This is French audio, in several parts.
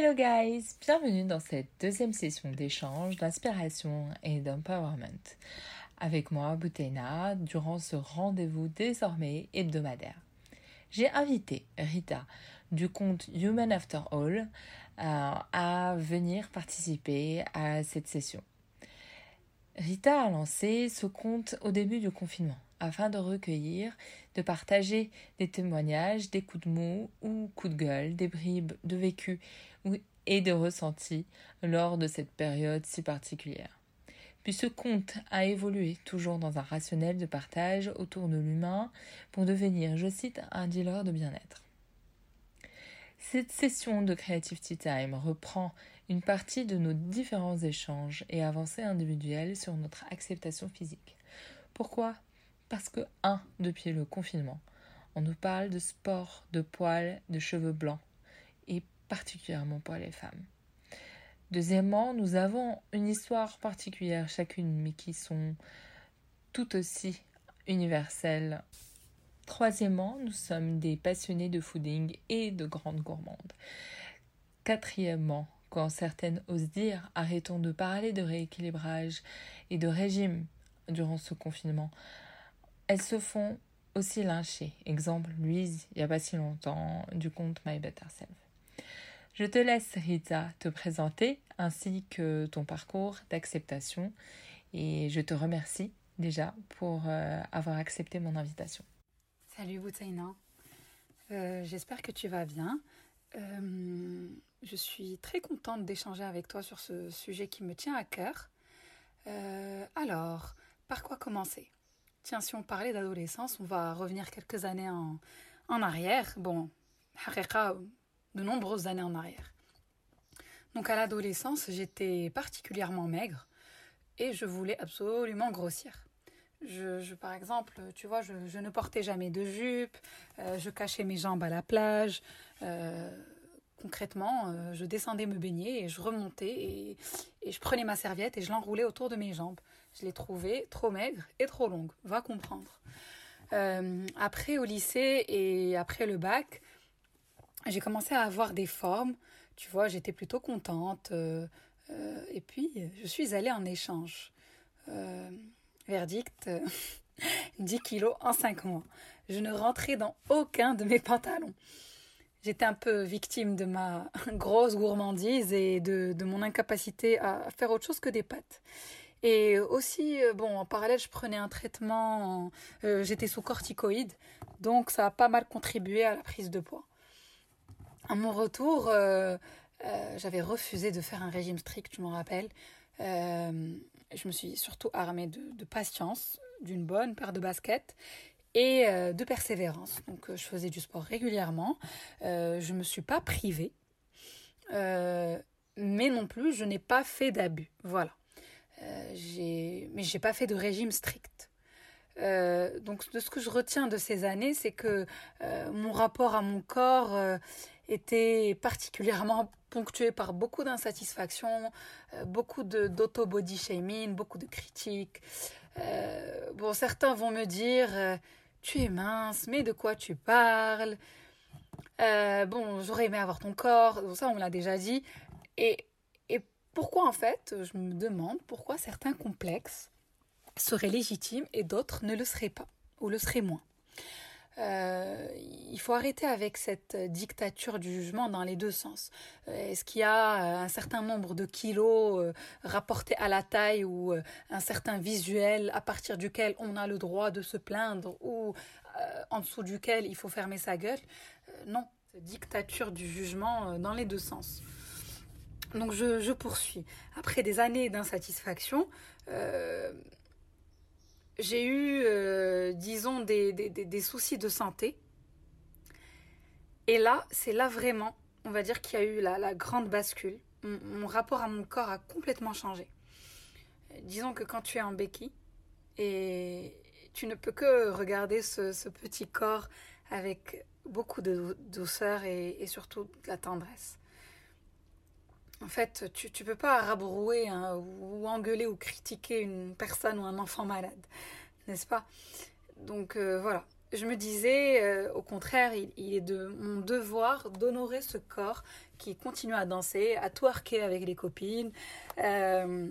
Hello guys, bienvenue dans cette deuxième session d'échange, d'inspiration et d'empowerment. Avec moi, Boutena, durant ce rendez-vous désormais hebdomadaire. J'ai invité Rita du compte Human After All euh, à venir participer à cette session. Rita a lancé ce compte au début du confinement afin de recueillir, de partager des témoignages, des coups de mots ou coups de gueule, des bribes de vécu et de ressentis lors de cette période si particulière. Puis ce conte a évolué toujours dans un rationnel de partage autour de l'humain pour devenir, je cite, un dealer de bien-être. Cette session de Creativity Time reprend une partie de nos différents échanges et avancées individuelles sur notre acceptation physique. Pourquoi? Parce que, un, depuis le confinement, on nous parle de sport, de poils, de cheveux blancs, et particulièrement pour les femmes. Deuxièmement, nous avons une histoire particulière chacune, mais qui sont tout aussi universelles. Troisièmement, nous sommes des passionnés de fooding et de grandes gourmandes. Quatrièmement, quand certaines osent dire arrêtons de parler de rééquilibrage et de régime durant ce confinement, elles se font aussi lyncher. Exemple, Louise, il n'y a pas si longtemps, du compte My Better Self. Je te laisse, Rita, te présenter ainsi que ton parcours d'acceptation et je te remercie déjà pour euh, avoir accepté mon invitation. Salut Boutaina, euh, j'espère que tu vas bien. Euh, je suis très contente d'échanger avec toi sur ce sujet qui me tient à cœur. alors, par quoi commencer? Tiens, si on parlait d'adolescence, on va revenir quelques années en, en arrière. Bon, de nombreuses années en arrière. Donc à l'adolescence, j'étais particulièrement maigre et je voulais absolument grossir. Je, par exemple, tu vois, je, ne portais jamais de jupe, euh, je cachais mes jambes à la plage. Euh, concrètement, euh, je descendais me baigner et je remontais et, je prenais ma serviette et je l'enroulais autour de mes jambes. Je l'ai trouvée trop maigre et trop longue, va comprendre. Euh, après au lycée et après le bac, j'ai commencé à avoir des formes. Tu vois, j'étais plutôt contente. Euh, et puis, je suis allée en échange. verdict, 10 kilos en 5 mois. Je ne rentrais dans aucun de mes pantalons j'étais un peu victime de ma grosse gourmandise et de, mon incapacité à faire autre chose que des pâtes. Et aussi, euh, bon, en parallèle, je prenais un traitement, euh, j'étais sous corticoïdes, donc ça a pas mal contribué à la prise de poids. À mon retour, euh, j'avais refusé de faire un régime strict, je m'en rappelle. je me suis surtout armée de patience, d'une bonne paire de baskets et euh, de persévérance. Donc euh, je faisais du sport régulièrement, euh, je ne me suis pas privée, mais non plus je n'ai pas fait d'abus. Voilà. j'ai mais j'ai pas fait de régime strict. donc de ce que je retiens de ces années, c'est que mon rapport à mon corps était particulièrement ponctué par beaucoup d'insatisfaction, beaucoup d'auto-body shaming, beaucoup de critiques. Bon, certains vont me dire tu es mince, mais de quoi tu parles? Euh, Bon, j'aurais aimé avoir ton corps, ça on l'a déjà dit. Et, et pourquoi en fait, je me demande pourquoi certains complexes seraient légitimes et d'autres ne le seraient pas, ou le seraient moins? Euh, il faut arrêter avec cette dictature du jugement dans les deux sens. Euh, est-ce qu'il y a euh, un certain nombre de kilos rapportés à la taille ou un certain visuel à partir duquel on a le droit de se plaindre ou en dessous duquel il faut fermer sa gueule? Non, dictature du jugement dans les deux sens. Donc je poursuis. Après des années d'insatisfaction, j'ai eu, euh, disons, des, des, des, soucis de santé. Et là, c'est là vraiment, on va dire qu'il y a eu la, la grande bascule. Mon, rapport à mon corps a complètement changé. Disons que quand tu es en béquille, et tu ne peux que regarder ce, ce petit corps avec beaucoup de douceur et, et, surtout de la tendresse. En fait, tu ne peux pas rabrouer hein, ou engueuler ou critiquer une personne ou un enfant malade, n'est-ce pas? Donc euh, voilà, je me disais, euh, au contraire, il, est de mon devoir d'honorer ce corps qui continue à danser, à twerker avec les copines, euh,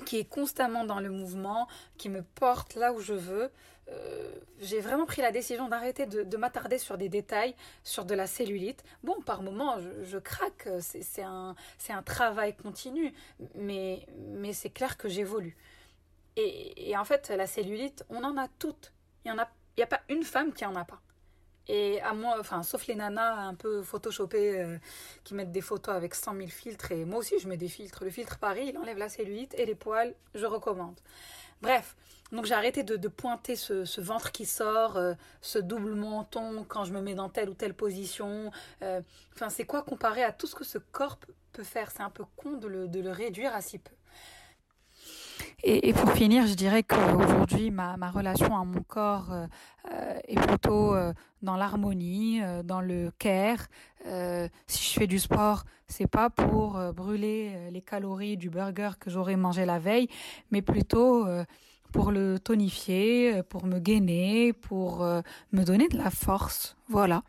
qui est constamment dans le mouvement, qui me porte là où je veux. Euh, j'ai vraiment pris la décision d'arrêter de, m'attarder sur des détails, sur de la cellulite. Bon, par moments, je, craque, c'est un, travail continu, mais, c'est clair que j'évolue. Et, et, en fait, la cellulite, on en a toutes. Il y en a n'y a pas une femme qui en a pas. Et à moi, enfin, sauf les nanas un peu photoshopées euh, qui mettent des photos avec 100 000 filtres. Et moi aussi, je mets des filtres. Le filtre Paris, il enlève la cellulite et les poils, je recommande. Bref, donc j'ai arrêté de, pointer ce, ventre qui sort, euh, ce double menton quand je me mets dans telle ou telle position. Euh, enfin, c'est quoi comparé à tout ce que ce corps peut faire? C'est un peu con de le, de le réduire à si peu. Et, pour finir, je dirais qu'aujourd'hui, ma, relation à mon corps euh, euh, est plutôt euh, dans l'harmonie, dans le care. si je fais du sport, c'est pas pour brûler les calories du burger que j'aurais mangé la veille, mais plutôt pour le tonifier, pour me gainer, pour me donner de la force. Voilà.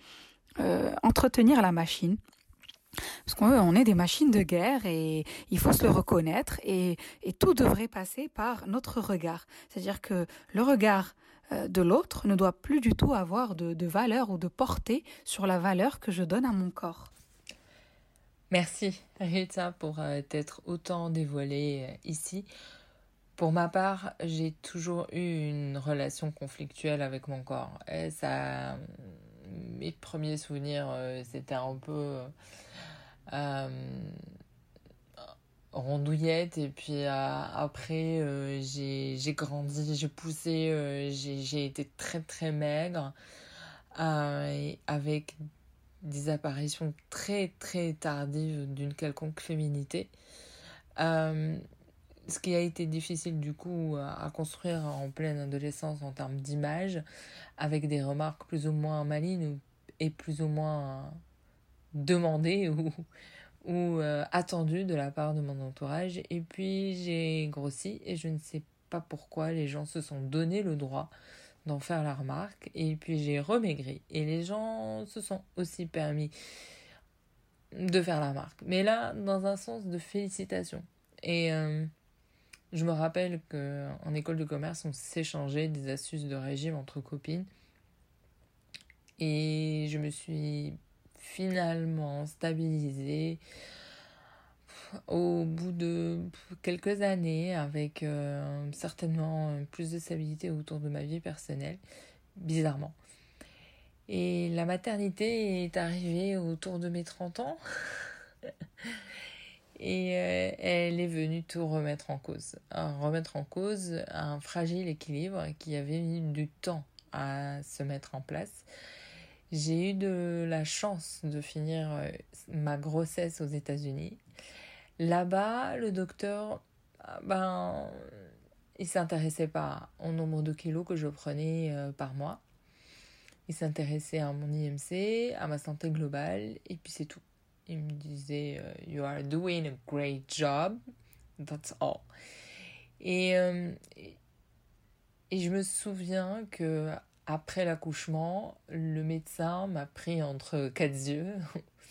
entretenir la machine. Parce qu'on est des machines de guerre et il faut se le reconnaître et, tout devrait passer par notre regard. C'est-à-dire que le regard euh, de l'autre ne doit plus du tout avoir de, valeur ou de portée sur la valeur que je donne à mon corps. Merci Rita pour euh, t'être autant dévoilée euh, ici. Pour ma part, j'ai toujours eu une relation conflictuelle avec mon corps. Et ça, mes premiers souvenirs, c'était un peu euh, rondouillette et puis euh, après euh, j'ai grandi, j'ai poussé, j'ai été très très maigre avec des apparitions très très tardives d'une quelconque féminité. Ce qui a été difficile du coup à construire en pleine adolescence en termes d'image, avec des remarques plus ou moins malignes et plus ou moins demandé ou, ou euh, attendu de la part de mon entourage. Et puis j'ai grossi et je ne sais pas pourquoi les gens se sont donné le droit d'en faire la remarque. Et puis j'ai remaigri et les gens se sont aussi permis de faire la remarque. Mais là, dans un sens de félicitation. Et euh, je me rappelle qu'en école de commerce, on s'échangeait des astuces de régime entre copines. Et je me suis finalement stabilisé au bout de quelques années avec euh, certainement plus de stabilité autour de ma vie personnelle, bizarrement. Et la maternité est arrivée autour de mes 30 ans. Et euh, elle est venue tout remettre en cause. remettre en cause un fragile équilibre qui avait mis du temps à se mettre en place. J'ai eu de la chance de finir euh, ma grossesse aux États-Unis. Là-bas, le docteur, ah, ben, il s'intéressait pas au nombre de kilos que je prenais euh, par mois. Il s'intéressait à mon IMC, à ma santé globale, et puis c'est tout. Il me disait euh, You are doing a great job, that's all. Et, et je me souviens que après l'accouchement, le médecin m'a pris entre quatre yeux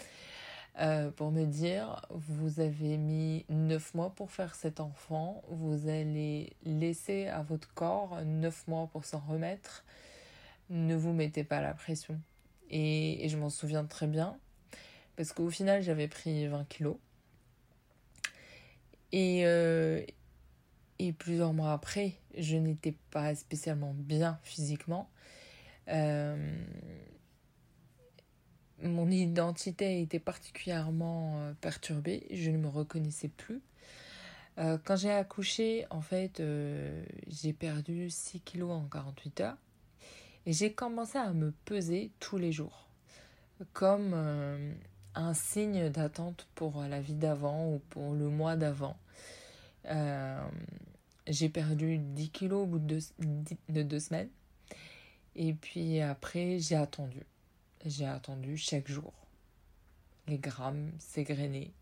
euh, pour me dire vous avez mis neuf mois pour faire cet enfant, vous allez laisser à votre corps neuf mois pour s'en remettre, ne vous mettez pas la pression. Et, je m'en souviens très bien parce qu'au final j'avais pris 20 kilos. Et, euh, plusieurs mois après, je n'étais pas spécialement bien physiquement. Euh, mon identité était particulièrement euh, perturbée, je ne me reconnaissais plus. Quand j'ai accouché, en fait, j'ai perdu 6 kilos en 48 heures et j'ai commencé à me peser tous les jours comme un signe d'attente pour la vie d'avant ou pour le mois d'avant. j'ai perdu 10 kilos au bout de de deux semaines. Et puis après, j'ai attendu. J'ai attendu chaque jour. Les grammes s'égrenaient.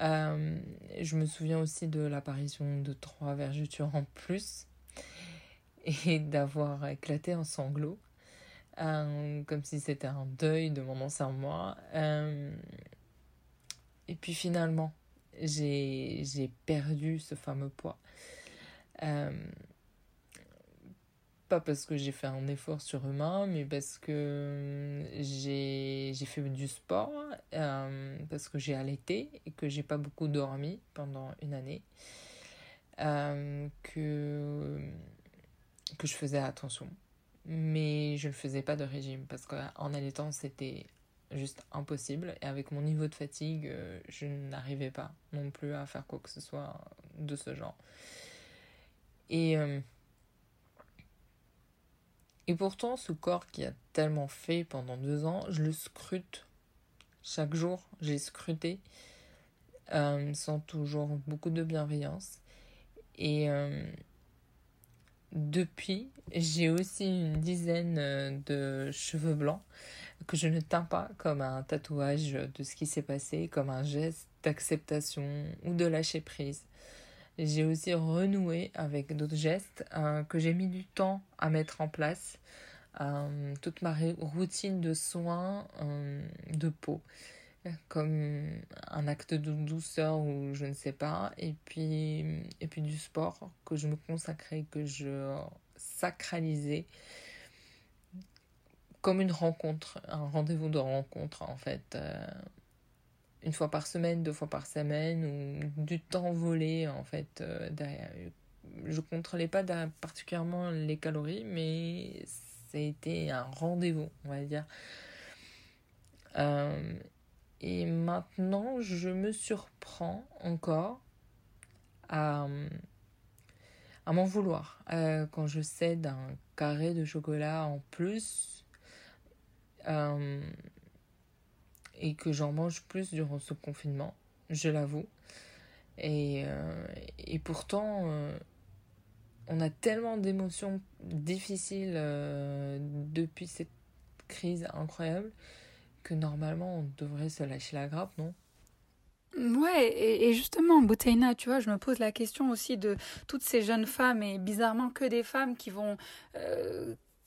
Euh, je me souviens aussi de l'apparition de trois vergetures en plus et d'avoir éclaté en sanglots. Comme si c'était un deuil de mon ancien moi. et puis finalement, j'ai perdu ce fameux poids. Euh, pas parce que j'ai fait un effort surhumain, mais parce que j'ai fait du sport, euh, parce que j'ai allaité et que j'ai pas beaucoup dormi pendant une année, euh, que, que je faisais attention. Mais je ne faisais pas de régime parce qu'en allaitant, c'était juste impossible. Et avec mon niveau de fatigue, euh, je n'arrivais pas non plus à faire quoi que ce soit de ce genre. Et, euh, et pourtant, ce corps qui a tellement fait pendant deux ans, je le scrute. Chaque jour, j'ai scruté euh, sans toujours beaucoup de bienveillance. Et depuis, j'ai aussi une dizaine de cheveux blancs que je ne teins pas comme un tatouage de ce qui s'est passé, comme un geste d'acceptation ou de lâcher prise. J'ai aussi renoué avec d'autres gestes euh, que j'ai mis du temps à mettre en place. Euh, toute ma routine de soins euh, de peau, comme un acte de douceur ou je ne sais pas, et puis, et puis du sport que je me consacrais, que je sacralisais comme une rencontre, un rendez-vous de rencontre en fait. Euh, une fois par semaine, deux fois par semaine, ou du temps volé en fait. Euh, derrière. Je contrôlais pas particulièrement les calories, mais été un rendez-vous, on va dire. Euh, et maintenant, je me surprends encore à, à m'en vouloir. quand je cède un carré de chocolat en plus euh, et que j'en mange plus durant ce confinement, je l'avoue. Et, euh, et pourtant, euh, on a tellement d'émotions difficiles depuis cette crise incroyable que normalement on devrait se lâcher la grappe, non? Ouais, et, justement, Bouteina, tu vois, je me pose la question aussi de toutes ces jeunes femmes, et bizarrement que des femmes qui vont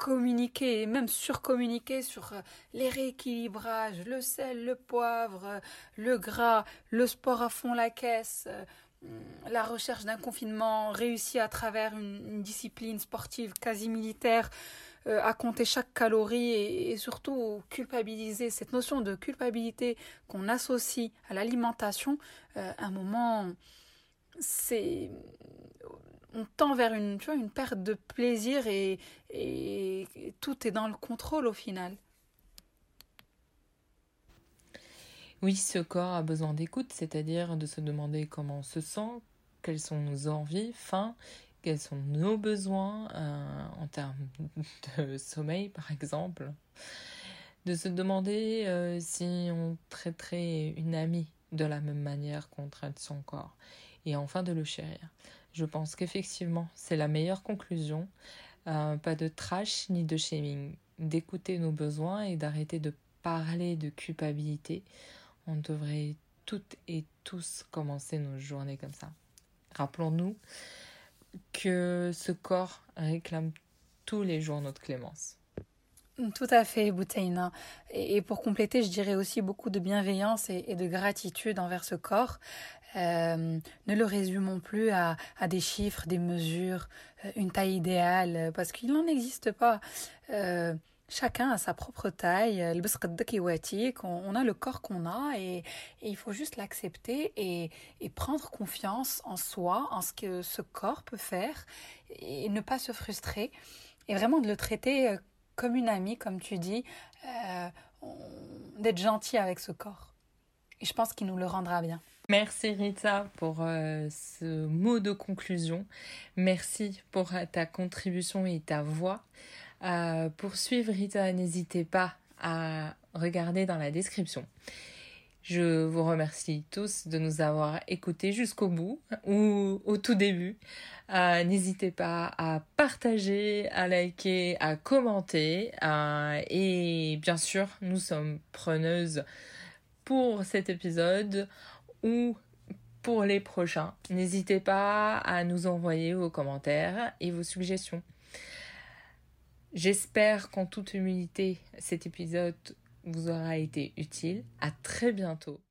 communiquer et même surcommuniquer sur euh, les rééquilibrages, le sel, le poivre, euh, le gras, le sport à fond la caisse, euh, la recherche d'un confinement réussi à travers une, discipline sportive quasi militaire, à compter chaque calorie et, surtout culpabiliser cette notion de culpabilité qu'on associe à l'alimentation, à un moment, c'est on tend vers une, une perte de plaisir et, et, tout est dans le contrôle au final. Oui, ce corps a besoin d'écoute, c'est-à-dire de se demander comment on se sent, quelles sont nos envies, faim, quels sont nos besoins euh, de sommeil, par exemple. De se demander euh, si on traiterait une amie de la même manière qu'on traite son corps. Et enfin de le chérir. Je pense qu'effectivement, c'est la meilleure conclusion. Euh, pas de trash ni de shaming. D'écouter nos besoins et d'arrêter de parler de culpabilité. On devrait toutes et tous commencer nos journées comme ça. Rappelons-nous que ce corps réclame tous les jours notre clémence. Tout à fait, Boutaina. Et, pour compléter, je dirais aussi beaucoup de bienveillance et de gratitude envers ce corps. Euh, ne le résumons plus à, des chiffres, des mesures, euh, une taille idéale, parce qu'il n'en existe pas. Euh, chacun a sa propre taille, on a le corps qu'on a et, il faut juste l'accepter et, prendre confiance en soi, en ce que ce corps peut faire et ne pas se frustrer et vraiment de le traiter comme une amie, comme tu dis, d'être gentil avec ce corps. Et je pense qu'il nous le rendra bien. Merci Rita pour euh, ce mot de conclusion. Merci pour ta contribution et ta voix. Euh, pour suivre Rita, n'hésitez pas à regarder dans la description. Je vous remercie tous de nous avoir écoutés jusqu'au bout ou au tout début. Euh, n'hésitez pas à partager, à liker, à commenter. et bien sûr, nous sommes preneuses pour cet épisode ou pour les prochains. N'hésitez pas à nous envoyer vos commentaires et vos suggestions. J'espère qu'en toute humilité, cet épisode vous aura été utile. À très bientôt.